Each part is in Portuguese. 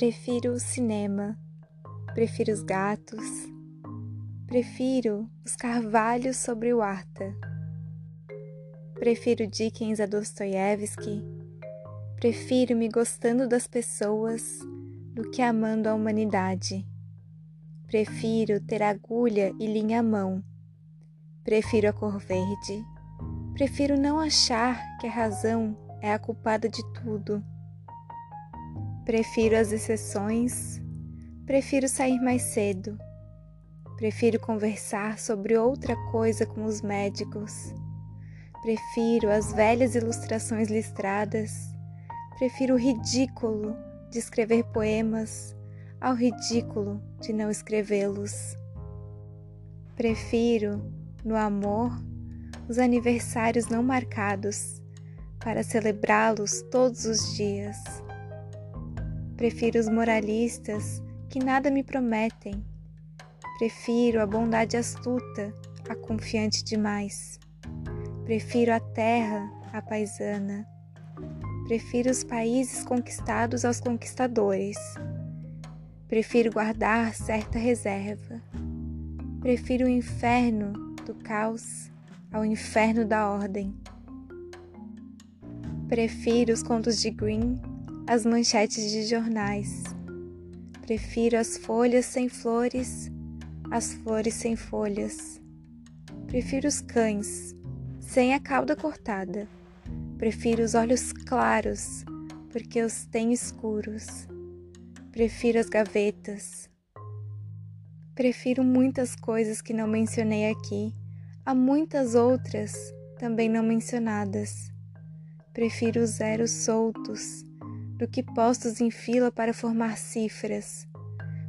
Prefiro o cinema, prefiro os gatos, prefiro os carvalhos sobre o Arta. Prefiro Dickens a Dostoiévski, prefiro me gostando das pessoas do que amando a humanidade. Prefiro ter agulha e linha à mão, prefiro a cor verde, prefiro não achar que a razão é a culpada de tudo Prefiro as exceções, prefiro sair mais cedo, prefiro conversar sobre outra coisa com os médicos, prefiro as velhas ilustrações listradas, prefiro o ridículo de escrever poemas ao ridículo de não escrevê-los. Prefiro, no amor, os aniversários não marcados para celebrá-los todos os dias. Prefiro os moralistas que nada me prometem. Prefiro a bondade astuta a confiante demais. Prefiro a terra à paisana. Prefiro os países conquistados aos conquistadores. Prefiro guardar certa reserva. Prefiro o inferno do caos ao inferno da ordem. Prefiro os contos de Green as manchetes de jornais. Prefiro as folhas sem flores, as flores sem folhas. Prefiro os cães, sem a cauda cortada. Prefiro os olhos claros, porque os tenho escuros. Prefiro as gavetas. Prefiro muitas coisas que não mencionei aqui, há muitas outras também não mencionadas. Prefiro os zeros soltos do que postos em fila para formar cifras.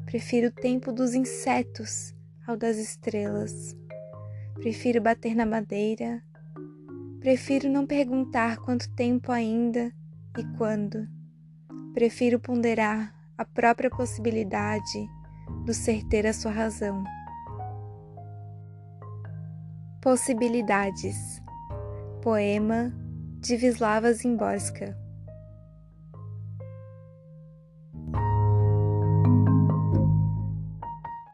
Prefiro o tempo dos insetos ao das estrelas. Prefiro bater na madeira. Prefiro não perguntar quanto tempo ainda e quando. Prefiro ponderar a própria possibilidade do ser ter a sua razão. Possibilidades. Poema de Wisława Zimborska